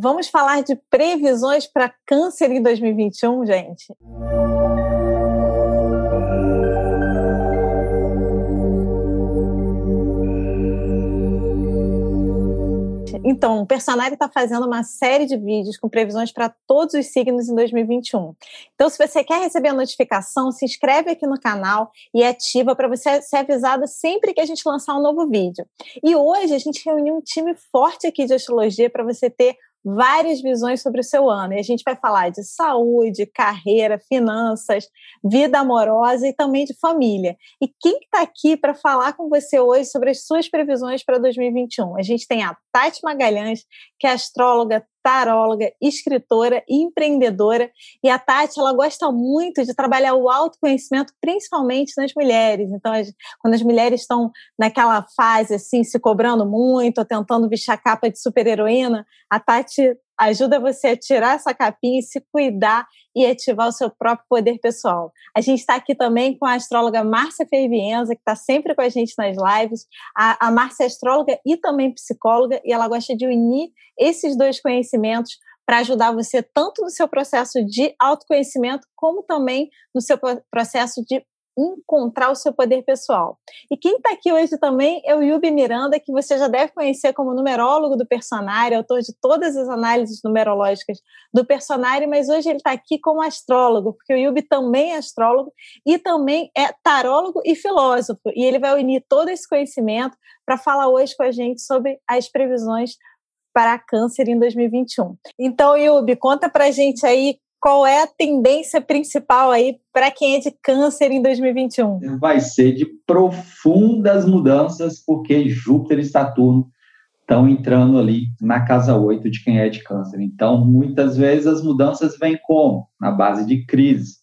Vamos falar de previsões para câncer em 2021, gente? Então, o Personari está fazendo uma série de vídeos com previsões para todos os signos em 2021. Então, se você quer receber a notificação, se inscreve aqui no canal e ativa para você ser avisado sempre que a gente lançar um novo vídeo. E hoje a gente reuniu um time forte aqui de astrologia para você ter várias visões sobre o seu ano. E a gente vai falar de saúde, carreira, finanças, vida amorosa e também de família. E quem está aqui para falar com você hoje sobre as suas previsões para 2021? A gente tem a Tati Magalhães, que é astróloga, taróloga, escritora e empreendedora. E a Tati, ela gosta muito de trabalhar o autoconhecimento, principalmente nas mulheres. Então, quando as mulheres estão naquela fase, assim, se cobrando muito, tentando vestir a capa de super-heroína, a Tati ajuda você a tirar essa capinha e se cuidar e ativar o seu próprio poder pessoal. A gente está aqui também com a astróloga Márcia Fervienza, que está sempre com a gente nas lives. A, a Márcia é astróloga e também psicóloga, e ela gosta de unir esses dois conhecimentos para ajudar você tanto no seu processo de autoconhecimento, como também no seu processo de encontrar o seu poder pessoal. E quem está aqui hoje também é o Yubi Miranda, que você já deve conhecer como numerólogo do personário, autor de todas as análises numerológicas do personário, mas hoje ele está aqui como astrólogo, porque o Yubi também é astrólogo e também é tarólogo e filósofo. E ele vai unir todo esse conhecimento para falar hoje com a gente sobre as previsões para câncer em 2021. Então, Yubi, conta para a gente aí qual é a tendência principal aí para quem é de câncer em 2021? Vai ser de profundas mudanças, porque Júpiter e Saturno estão entrando ali na casa 8 de quem é de câncer. Então, muitas vezes as mudanças vêm como? Na base de crise.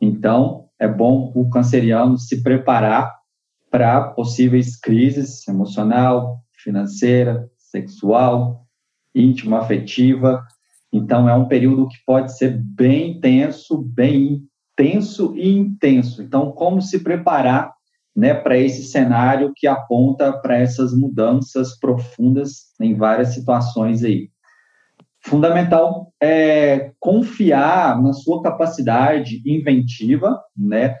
Então, é bom o canceriano se preparar para possíveis crises emocional, financeira, sexual, íntima, afetiva, então, é um período que pode ser bem intenso, bem intenso e intenso. Então, como se preparar né, para esse cenário que aponta para essas mudanças profundas em várias situações aí. Fundamental é confiar na sua capacidade inventiva, né,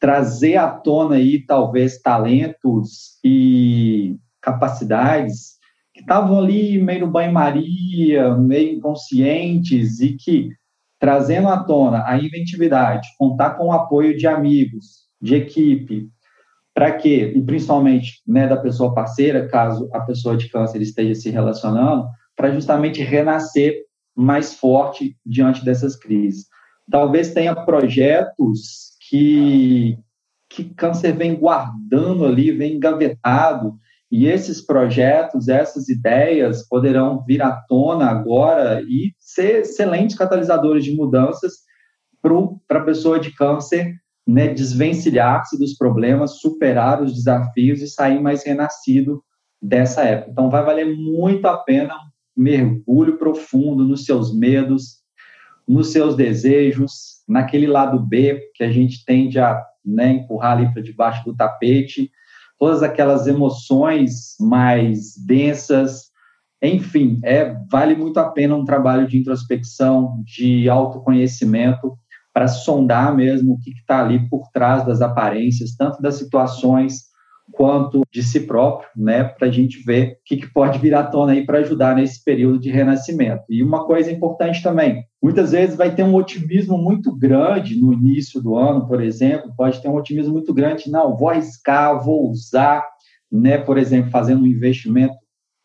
trazer à tona aí talvez talentos e capacidades que estavam ali meio no banho-maria, meio inconscientes e que, trazendo à tona a inventividade, contar com o apoio de amigos, de equipe, para quê? E principalmente né, da pessoa parceira, caso a pessoa de câncer esteja se relacionando, para justamente renascer mais forte diante dessas crises. Talvez tenha projetos que, que câncer vem guardando ali, vem engavetado, e esses projetos, essas ideias poderão vir à tona agora e ser excelentes catalisadores de mudanças para a pessoa de câncer né, desvencilhar-se dos problemas, superar os desafios e sair mais renascido dessa época. Então, vai valer muito a pena um mergulho profundo nos seus medos, nos seus desejos, naquele lado B que a gente tende a né, empurrar ali para debaixo do tapete todas aquelas emoções mais densas. Enfim, é, vale muito a pena um trabalho de introspecção, de autoconhecimento, para sondar mesmo o que está ali por trás das aparências, tanto das situações quanto de si próprio, né, para a gente ver o que, que pode vir à tona aí para ajudar nesse período de renascimento. E uma coisa importante também, muitas vezes vai ter um otimismo muito grande no início do ano, por exemplo, pode ter um otimismo muito grande, não, vou arriscar, vou usar, né, por exemplo, fazendo um investimento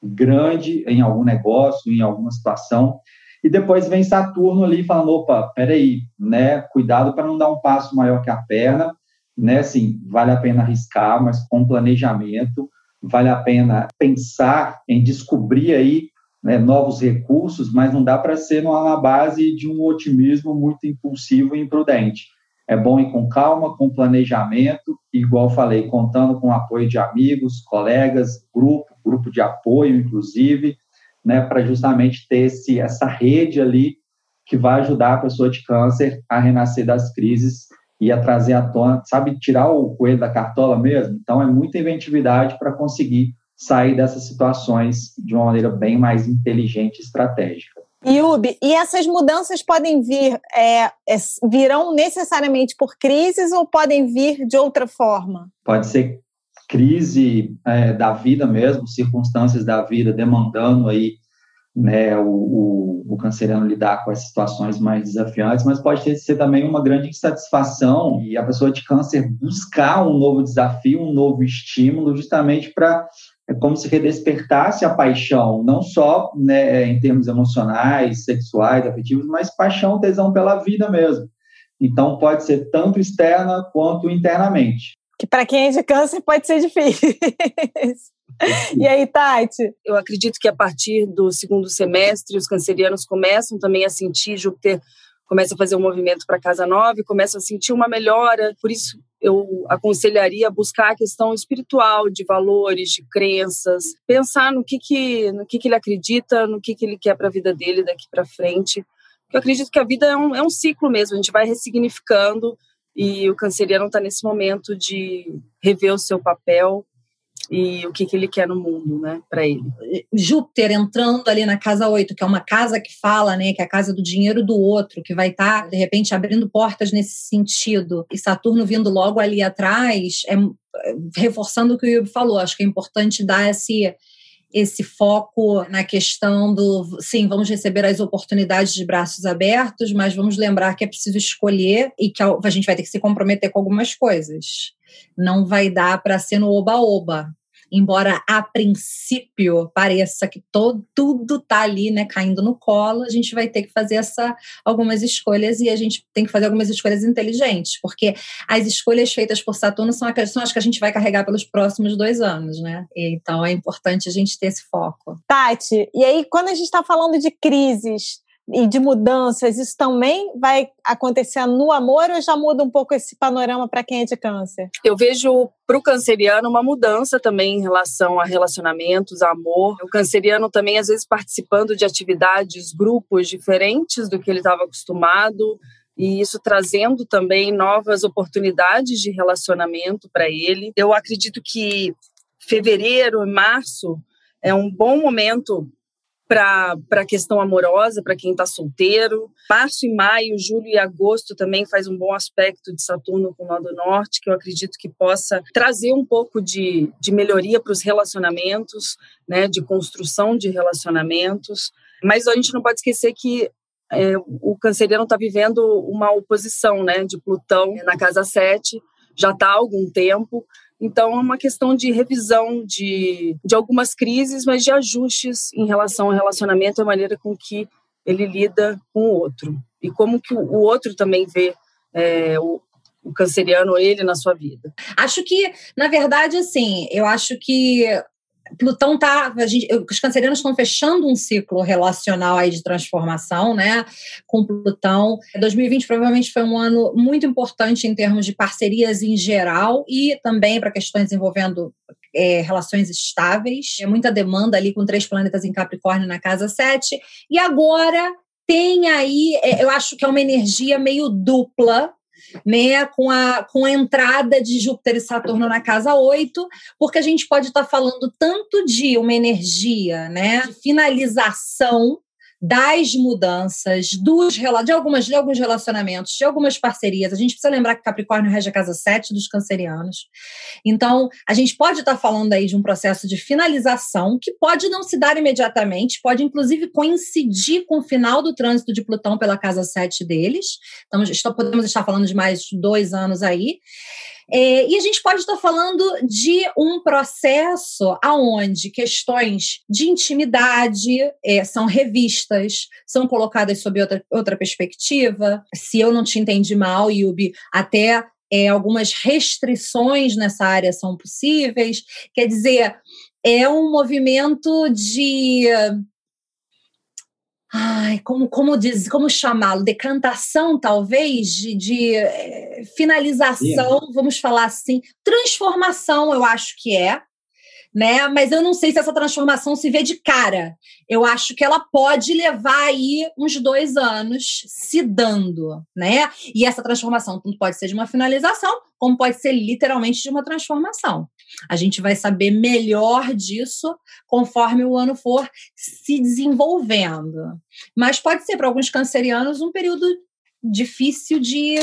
grande em algum negócio, em alguma situação, e depois vem Saturno ali falando, opa, peraí, né, cuidado para não dar um passo maior que a perna, né? Assim, vale a pena arriscar, mas com planejamento, vale a pena pensar em descobrir aí né, novos recursos, mas não dá para ser na base de um otimismo muito impulsivo e imprudente. É bom ir com calma, com planejamento, igual falei, contando com apoio de amigos, colegas, grupo, grupo de apoio, inclusive, né, para justamente ter esse, essa rede ali que vai ajudar a pessoa de câncer a renascer das crises ia trazer à tona, sabe, tirar o coelho da cartola mesmo. Então, é muita inventividade para conseguir sair dessas situações de uma maneira bem mais inteligente e estratégica. Yubi, e essas mudanças podem vir, é, é, virão necessariamente por crises ou podem vir de outra forma? Pode ser crise é, da vida mesmo, circunstâncias da vida demandando aí né, o, o, o, canceriano lidar com as situações mais desafiantes, mas pode ser também uma grande insatisfação e a pessoa de câncer buscar um novo desafio, um novo estímulo, justamente para é como se redespertasse a paixão, não só né, em termos emocionais, sexuais, afetivos, mas paixão, tesão pela vida mesmo. Então, pode ser tanto externa quanto internamente. Que para quem é de câncer pode ser difícil. e aí, Tati? Eu acredito que a partir do segundo semestre, os cancerianos começam também a sentir Júpiter começa a fazer um movimento para casa nova e começa a sentir uma melhora. Por isso, eu aconselharia buscar a questão espiritual, de valores, de crenças, pensar no que, que, no que, que ele acredita, no que, que ele quer para a vida dele daqui para frente. Eu acredito que a vida é um, é um ciclo mesmo, a gente vai ressignificando e o canceriano está nesse momento de rever o seu papel e o que, que ele quer no mundo, né, para ele. Júpiter entrando ali na casa 8, que é uma casa que fala, né, que é a casa do dinheiro do outro, que vai estar, tá, de repente, abrindo portas nesse sentido, e Saturno vindo logo ali atrás, é, é reforçando o que o Yubi falou, acho que é importante dar esse esse foco na questão do sim, vamos receber as oportunidades de braços abertos, mas vamos lembrar que é preciso escolher e que a gente vai ter que se comprometer com algumas coisas. Não vai dar para ser no oba-oba embora a princípio pareça que todo, tudo tá ali, né, caindo no colo, a gente vai ter que fazer essa, algumas escolhas e a gente tem que fazer algumas escolhas inteligentes, porque as escolhas feitas por Saturno são, são as que a gente vai carregar pelos próximos dois anos, né? Então é importante a gente ter esse foco. Tati, e aí quando a gente está falando de crises, e de mudanças, isso também vai acontecer no amor ou já muda um pouco esse panorama para quem é de câncer? Eu vejo para o canceriano uma mudança também em relação a relacionamentos, a amor. O canceriano também, às vezes, participando de atividades, grupos diferentes do que ele estava acostumado, e isso trazendo também novas oportunidades de relacionamento para ele. Eu acredito que fevereiro e março é um bom momento para a questão amorosa, para quem está solteiro. Março e maio, julho e agosto também faz um bom aspecto de Saturno com o Nó do Norte, que eu acredito que possa trazer um pouco de, de melhoria para os relacionamentos, né, de construção de relacionamentos. Mas a gente não pode esquecer que é, o canceriano está vivendo uma oposição né, de Plutão na casa 7, já está há algum tempo, então, é uma questão de revisão de, de algumas crises, mas de ajustes em relação ao relacionamento, a maneira com que ele lida com o outro. E como que o outro também vê é, o, o canceriano, ele, na sua vida. Acho que, na verdade, assim, eu acho que Plutão tá, a gente, os cancerianos estão fechando um ciclo relacional aí de transformação, né, com Plutão. 2020 provavelmente foi um ano muito importante em termos de parcerias em geral e também para questões envolvendo é, relações estáveis. É muita demanda ali com três planetas em Capricórnio na casa 7. E agora tem aí, é, eu acho que é uma energia meio dupla né, com a, com a entrada de Júpiter e Saturno na casa 8, porque a gente pode estar tá falando tanto de uma energia né, de finalização das mudanças, dos, de, algumas, de alguns relacionamentos, de algumas parcerias. A gente precisa lembrar que Capricórnio rege a casa 7 dos cancerianos. Então, a gente pode estar falando aí de um processo de finalização que pode não se dar imediatamente, pode inclusive coincidir com o final do trânsito de Plutão pela casa 7 deles. Então, podemos estar falando de mais dois anos aí. É, e a gente pode estar falando de um processo aonde questões de intimidade é, são revistas, são colocadas sob outra, outra perspectiva. Se eu não te entendi mal, Yubi, até é, algumas restrições nessa área são possíveis. Quer dizer, é um movimento de ai, como, como diz, como chamá-lo? Decantação, talvez, de, de é, finalização, vamos falar assim, transformação, eu acho que é, né? Mas eu não sei se essa transformação se vê de cara. Eu acho que ela pode levar aí uns dois anos se dando, né? E essa transformação tanto pode ser de uma finalização, como pode ser literalmente de uma transformação. A gente vai saber melhor disso conforme o ano for se desenvolvendo. Mas pode ser para alguns cancerianos um período difícil de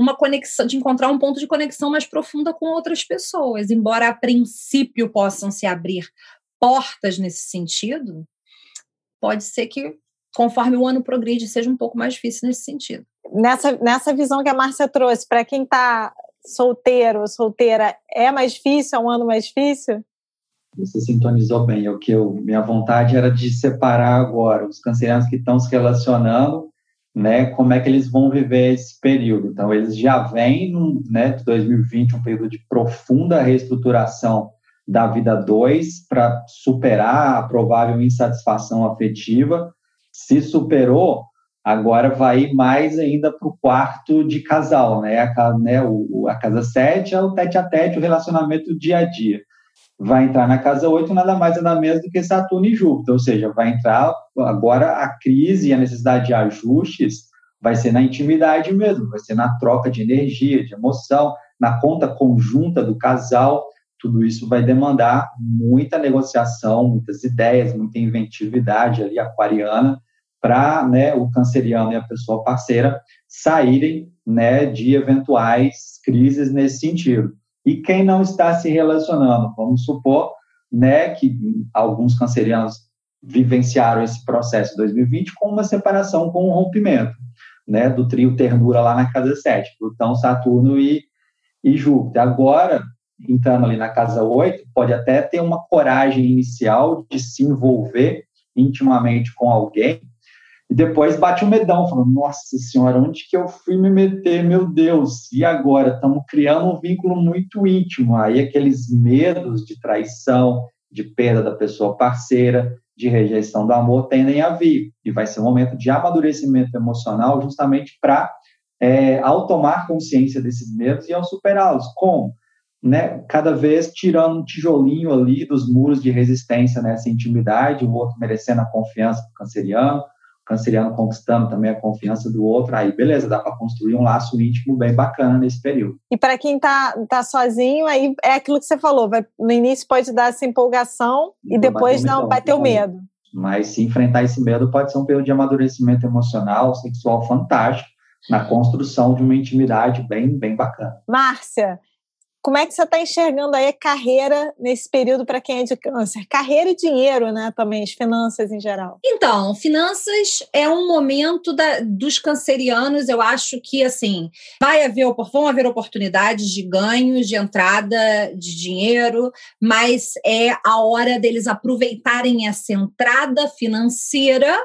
uma conexão, de encontrar um ponto de conexão mais profunda com outras pessoas, embora a princípio possam se abrir portas nesse sentido, pode ser que conforme o ano progride seja um pouco mais difícil nesse sentido. Nessa, nessa visão que a Márcia trouxe, para quem está solteiro ou solteira, é mais difícil, é um ano mais difícil? Você sintonizou bem. O que eu, minha vontade era de separar agora os cancerianos que estão se relacionando né, como é que eles vão viver esse período. Então, eles já vêm, no, né, de 2020, um período de profunda reestruturação da vida 2 para superar a provável insatisfação afetiva. Se superou, agora vai mais ainda para o quarto de casal, né? A, né, o, a casa 7 é o tete a tete, o relacionamento dia a dia vai entrar na casa 8 nada mais nada menos do que Saturno e Júpiter, ou seja, vai entrar agora a crise e a necessidade de ajustes vai ser na intimidade mesmo, vai ser na troca de energia, de emoção, na conta conjunta do casal, tudo isso vai demandar muita negociação, muitas ideias, muita inventividade ali aquariana para né, o canceriano e a pessoa parceira saírem né, de eventuais crises nesse sentido. E quem não está se relacionando, vamos supor, né, que alguns cancerianos vivenciaram esse processo em 2020 com uma separação, com um rompimento, né, do trio ternura lá na casa 7, Plutão, Saturno e, e Júpiter. Agora, entrando ali na casa 8, pode até ter uma coragem inicial de se envolver intimamente com alguém, e depois bate o um medão, falando, nossa senhora, onde que eu fui me meter, meu Deus? E agora? Estamos criando um vínculo muito íntimo. Aí aqueles medos de traição, de perda da pessoa parceira, de rejeição do amor tendem a vir. E vai ser um momento de amadurecimento emocional justamente para, é, ao tomar consciência desses medos e ao superá-los. Como? Né, cada vez tirando um tijolinho ali dos muros de resistência nessa intimidade, o outro merecendo a confiança do canceriano, canceriano conquistando também a confiança do outro, aí beleza, dá para construir um laço íntimo bem bacana nesse período. E para quem tá, tá sozinho, aí é aquilo que você falou, vai, no início pode dar essa empolgação e, e depois não, vai ter o medo. Mas se enfrentar esse medo pode ser um período de amadurecimento emocional, sexual fantástico, na construção de uma intimidade bem, bem bacana. Márcia, como é que você está enxergando aí a carreira nesse período para quem é de câncer? Carreira e dinheiro, né? Também, as finanças em geral. Então, finanças é um momento da, dos cancerianos, eu acho que assim, vai haver, vão haver oportunidades de ganhos, de entrada de dinheiro, mas é a hora deles aproveitarem essa entrada financeira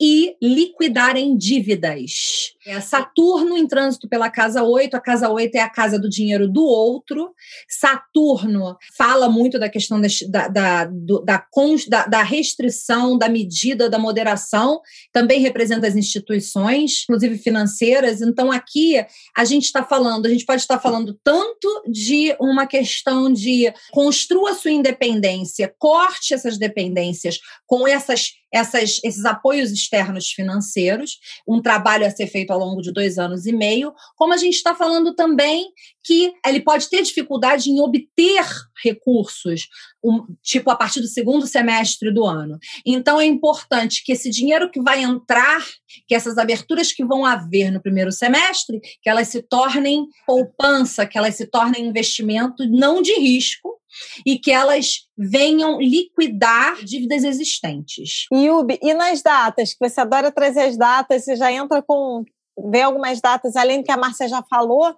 e liquidarem dívidas. É Saturno em trânsito pela casa 8, a casa 8 é a casa do dinheiro do outro. Saturno fala muito da questão da, da, da, da, restrição, da medida, da moderação, também representa as instituições, inclusive financeiras. Então, aqui a gente está falando, a gente pode estar falando tanto de uma questão de construa sua independência, corte essas dependências com essas essas, esses apoios externos financeiros, um trabalho a ser feito ao longo de dois anos e meio, como a gente está falando também que ele pode ter dificuldade em obter recursos, um, tipo a partir do segundo semestre do ano. Então é importante que esse dinheiro que vai entrar, que essas aberturas que vão haver no primeiro semestre, que elas se tornem poupança, que elas se tornem investimento não de risco, e que elas venham liquidar dívidas existentes. E, Ubi, e nas datas, que você adora trazer as datas, você já entra com. vê algumas datas, além do que a Márcia já falou,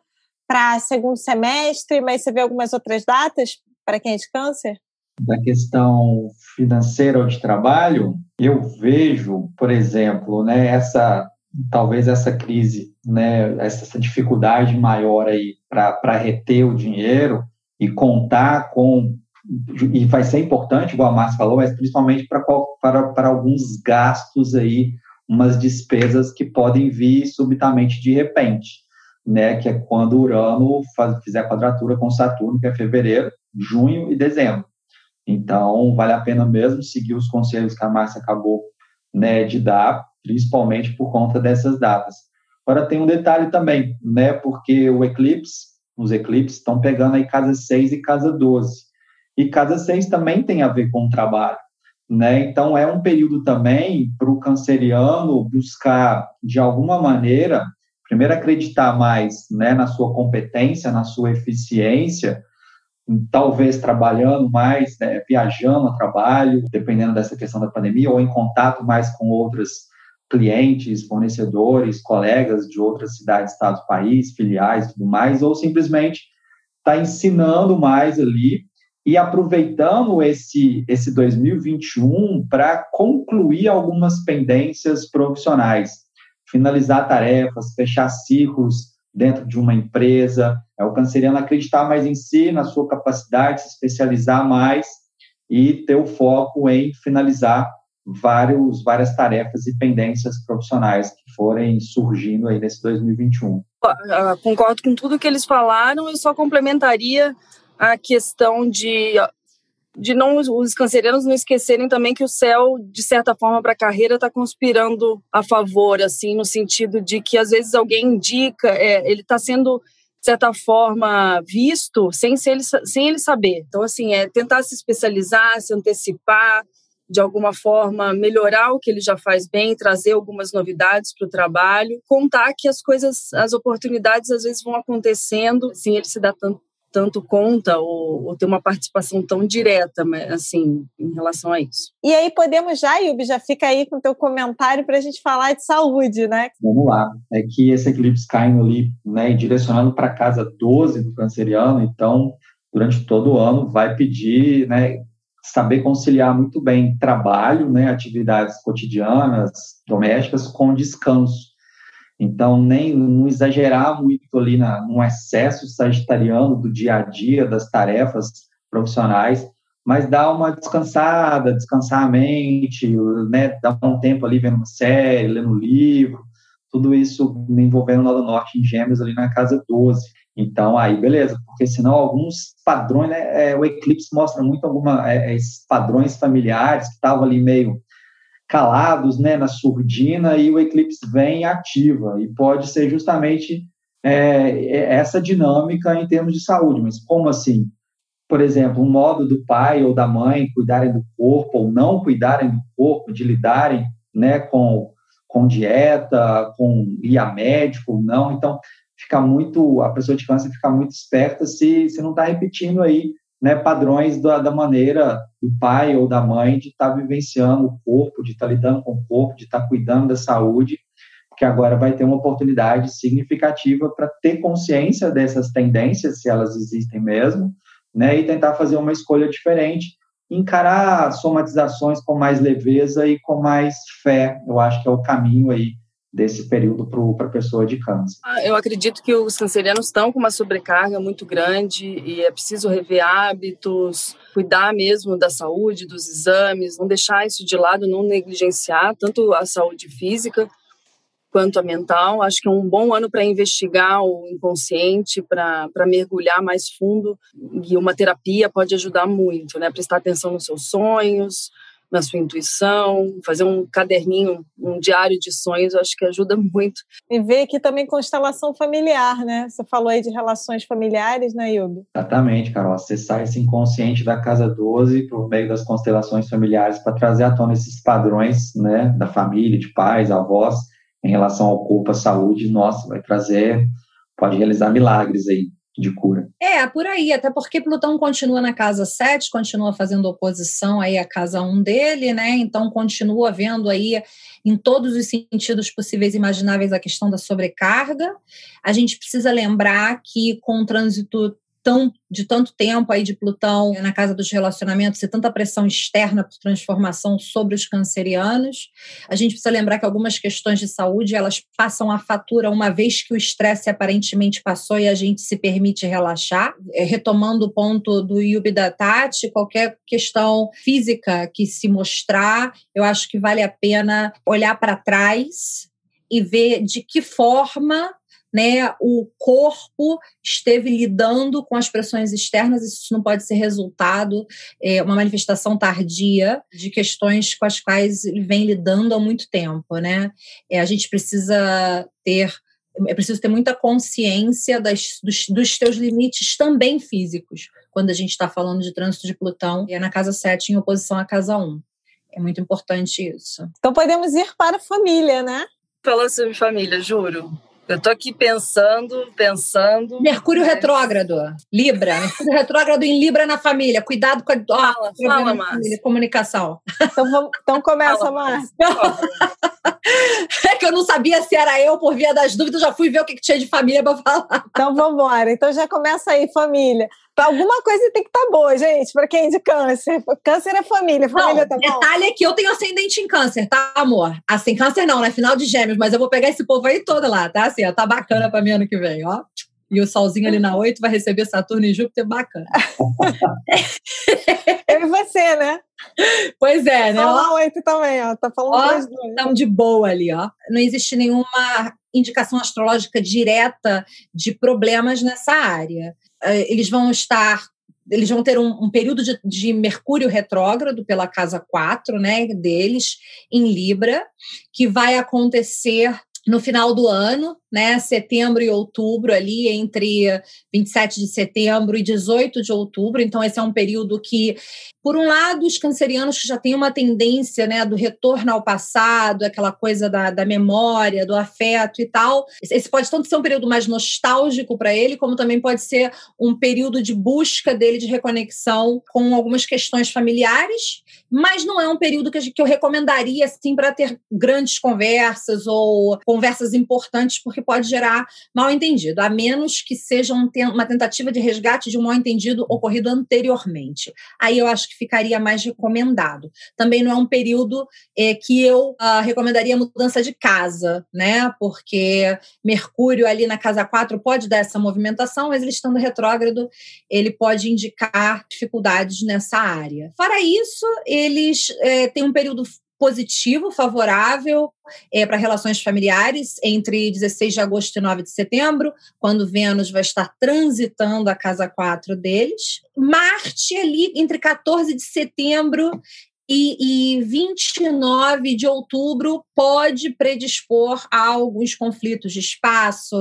para segundo semestre, mas você vê algumas outras datas para quem é de câncer? Da questão financeira ou de trabalho, eu vejo, por exemplo, né, essa talvez essa crise, né, essa dificuldade maior aí para reter o dinheiro, e contar com e vai ser importante, igual a Márcia falou, mas principalmente para, para, para alguns gastos aí, umas despesas que podem vir subitamente de repente, né? Que é quando Urano faz, fizer quadratura com Saturno, que é fevereiro, junho e dezembro. Então, vale a pena mesmo seguir os conselhos que a Márcia acabou né, de dar, principalmente por conta dessas datas. Agora, tem um detalhe também, né, porque o eclipse, os eclipses estão pegando aí casa 6 e casa 12. E casa 6 também tem a ver com o trabalho. Né? Então, é um período também para o canceriano buscar, de alguma maneira, primeiro acreditar mais né, na sua competência, na sua eficiência, talvez trabalhando mais, né, viajando a trabalho, dependendo dessa questão da pandemia, ou em contato mais com outros clientes, fornecedores, colegas de outras cidades, estados, países, filiais, tudo mais, ou simplesmente está ensinando mais ali e aproveitando esse, esse 2021 para concluir algumas pendências profissionais, finalizar tarefas, fechar ciclos dentro de uma empresa. É o canceriano acreditar mais em si, na sua capacidade, se especializar mais e ter o foco em finalizar vários, várias tarefas e pendências profissionais que forem surgindo aí nesse 2021. Concordo com tudo que eles falaram, eu só complementaria a questão de de não os cancerianos não esquecerem também que o céu de certa forma para a carreira está conspirando a favor assim no sentido de que às vezes alguém indica é, ele está sendo de certa forma visto sem ele sem ele saber então assim é tentar se especializar se antecipar de alguma forma melhorar o que ele já faz bem, trazer algumas novidades para o trabalho, contar que as coisas, as oportunidades às vezes vão acontecendo, sem ele se dar tanto tanto conta ou, ou ter uma participação tão direta, assim, em relação a isso. E aí podemos já, Yubi, já fica aí com o teu comentário para a gente falar de saúde, né? Vamos lá. É que esse eclipse caindo ali, né, direcionando para a casa 12 do canceriano, então, durante todo o ano, vai pedir, né, saber conciliar muito bem trabalho, né, atividades cotidianas, domésticas, com descanso. Então, nem não exagerar muito ali na, no excesso sagitariano do dia a dia, das tarefas profissionais, mas dar uma descansada, descansar a mente, né, dar um tempo ali vendo uma série, lendo um livro, tudo isso envolvendo o Lado Norte em Gêmeos ali na casa 12. Então, aí, beleza, porque senão alguns padrões, né, é, o eclipse mostra muito alguma, é, esses padrões familiares que estavam ali meio calados né, na surdina e o eclipse vem ativa e pode ser justamente é, é, essa dinâmica em termos de saúde. Mas como assim? Por exemplo, o modo do pai ou da mãe cuidarem do corpo ou não cuidarem do corpo, de lidarem né, com, com dieta, com ir a médico ou não. Então, fica muito, a pessoa de câncer fica muito esperta se, se não está repetindo aí né, padrões da, da, maneira do pai ou da mãe de estar tá vivenciando o corpo, de estar tá lidando com o corpo, de estar tá cuidando da saúde, que agora vai ter uma oportunidade significativa para ter consciência dessas tendências, se elas existem mesmo, né, e tentar fazer uma escolha diferente, encarar somatizações com mais leveza e com mais fé. Eu acho que é o caminho aí desse período para a pessoa de câncer? Ah, eu acredito que os cancerianos estão com uma sobrecarga muito grande e é preciso rever hábitos, cuidar mesmo da saúde, dos exames, não deixar isso de lado, não negligenciar tanto a saúde física quanto a mental. Acho que é um bom ano para investigar o inconsciente, para mergulhar mais fundo e uma terapia pode ajudar muito, né? Prestar atenção nos seus sonhos, na sua intuição, fazer um caderninho, um diário de sonhos, eu acho que ajuda muito. E ver aqui também constelação familiar, né? Você falou aí de relações familiares, né, Yubi? Exatamente, Carol. Acessar esse inconsciente da casa 12 por meio das constelações familiares para trazer à tona esses padrões, né, da família, de pais, avós, em relação ao corpo, à saúde, nossa, vai trazer, pode realizar milagres aí de cura. É, por aí, até porque Plutão continua na casa 7, continua fazendo oposição aí à casa 1 dele, né? Então continua vendo aí em todos os sentidos possíveis e imagináveis a questão da sobrecarga. A gente precisa lembrar que com o trânsito tão, de tanto tempo aí de Plutão na casa dos relacionamentos e tanta pressão externa por transformação sobre os cancerianos, a gente precisa lembrar que algumas questões de saúde elas passam a fatura uma vez que o estresse aparentemente passou e a gente se permite relaxar. É, retomando o ponto do Yubi da Tati, qualquer questão física que se mostrar, eu acho que vale a pena olhar para trás e ver de que forma né, o corpo esteve lidando com as pressões externas, isso não pode ser resultado, é, uma manifestação tardia de questões com as quais ele vem lidando há muito tempo, né? É, a gente precisa ter é preciso ter muita consciência das, dos, dos teus limites também físicos, quando a gente está falando de trânsito de Plutão, e é na casa 7 em oposição à casa 1. É muito importante isso. Então podemos ir para a família, né? Falar sobre família, juro. Eu tô aqui pensando, pensando. Mercúrio retrógrado, Libra. Mercúrio retrógrado em Libra na família. Cuidado com a. Fala, oh, fala, Márcia. Comunicação. Então, vamos, então começa, Márcia. É que eu não sabia se era eu por via das dúvidas, já fui ver o que, que tinha de família para falar. Então vamos embora. Então já começa aí, família. Alguma coisa tem que estar tá boa, gente, para quem é de câncer. Câncer é família, família não, tá bom. Detalhe é que eu tenho ascendente em câncer, tá, amor? Assim, câncer não, né? Final de gêmeos, mas eu vou pegar esse povo aí todo lá, tá? Assim, ó, tá bacana para mim ano que vem, ó. E o solzinho ali na 8 vai receber Saturno e Júpiter, bacana. eu e você, né? Pois é, né? Fala 8 também, ó. Tá falando Estamos de boa ali, ó. Não existe nenhuma indicação astrológica direta de problemas nessa área. Eh, eles vão estar eles vão ter um, um período de, de, Mercúrio retrógrado pela casa 4, né, deles, em Libra, que vai acontecer no final do ano, né, setembro e outubro, ali entre 27 de setembro e 18 de outubro. Então, esse é um período que, por um lado, os cancerianos que já têm uma tendência né, do retorno ao passado, aquela coisa da, da memória, do afeto e tal. Esse pode tanto ser um período mais nostálgico para ele, como também pode ser um período de busca dele de reconexão com algumas questões familiares, mas não é um período que eu recomendaria assim para ter grandes conversas ou conversas importantes, porque que pode gerar mal entendido, a menos que seja um, uma tentativa de resgate de um mal entendido ocorrido anteriormente. Aí eu acho que ficaria mais recomendado. Também não é um período é, que eu uh, recomendaria mudança de casa, né? Porque Mercúrio ali na casa 4 pode dar essa movimentação, mas ele estando retrógrado, ele pode indicar dificuldades nessa área. Fora isso, eles é, têm um período positivo, favorável é, para relações familiares entre 16 de agosto e 9 de setembro, quando Vênus vai estar transitando a casa 4 deles. Marte ali entre 14 de setembro e, e 29 de outubro pode predispor a alguns conflitos de espaço,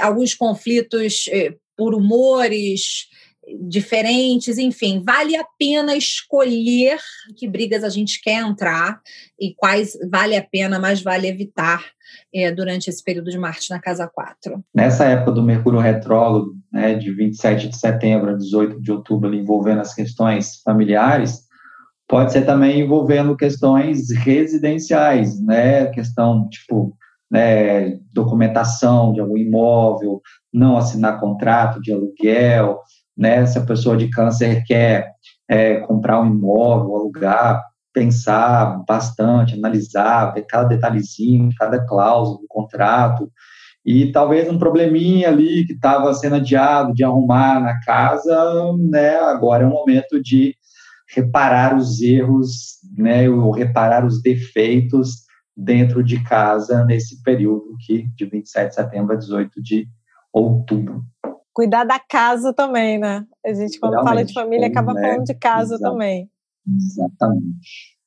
alguns conflitos eh, por humores, diferentes, enfim, vale a pena escolher que brigas a gente quer entrar e quais vale a pena, mas vale evitar é, durante esse período de Marte na casa 4. Nessa época do Mercúrio retrógrado, né, de 27 de setembro a 18 de outubro, envolvendo as questões familiares, pode ser também envolvendo questões residenciais, né, questão tipo né, documentação de algum imóvel, não assinar contrato de aluguel, né? Se a pessoa de câncer quer é, comprar um imóvel, alugar, pensar bastante, analisar, ver cada detalhezinho, cada cláusula do contrato, e talvez um probleminha ali que estava sendo adiado de arrumar na casa, né? Agora é o momento de reparar os erros, né? Ou reparar os defeitos dentro de casa nesse período que de 27 de setembro a 18 de outubro cuidar da casa também, né? A gente, quando Realmente, fala de família, acaba né? falando de casa Exato. também. Exatamente.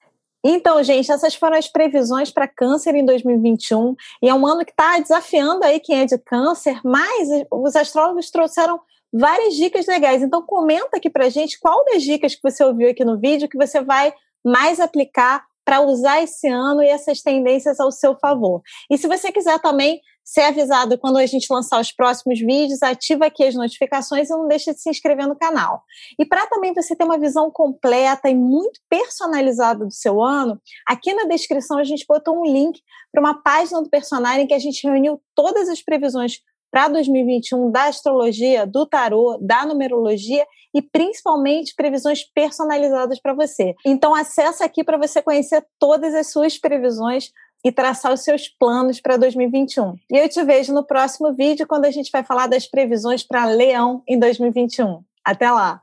Então, gente, essas foram as previsões para câncer em 2021. E é um ano que está desafiando aí quem é de câncer, mas os astrólogos trouxeram várias dicas legais. Então, comenta aqui para gente qual das dicas que você ouviu aqui no vídeo que você vai mais aplicar para usar esse ano e essas tendências ao seu favor. E se você quiser também ser avisado quando a gente lançar os próximos vídeos, ativa aqui as notificações e não deixa de se inscrever no canal. E para também você ter uma visão completa e muito personalizada do seu ano, aqui na descrição a gente botou um link para uma página do personagem que a gente reuniu todas as previsões para 2021 da astrologia, do tarô, da numerologia e principalmente previsões personalizadas para você. Então acessa aqui para você conhecer todas as suas previsões e traçar os seus planos para 2021. E eu te vejo no próximo vídeo quando a gente vai falar das previsões para Leão em 2021. Até lá!